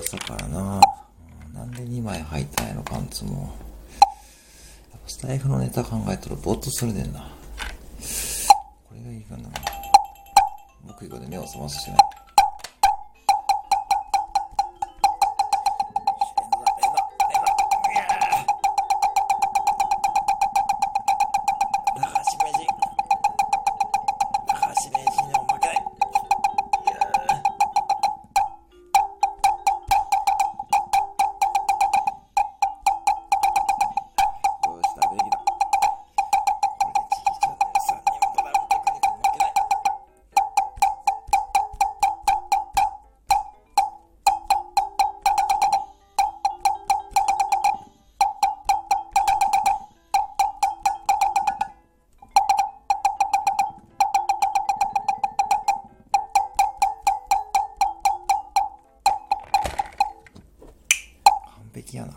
朝からななんで2枚履いたんやろパンツもやっぱスタイフのネタ考えたらぼーっとするねんなこれがいいかな木魚で目を覚ますしない完璧やな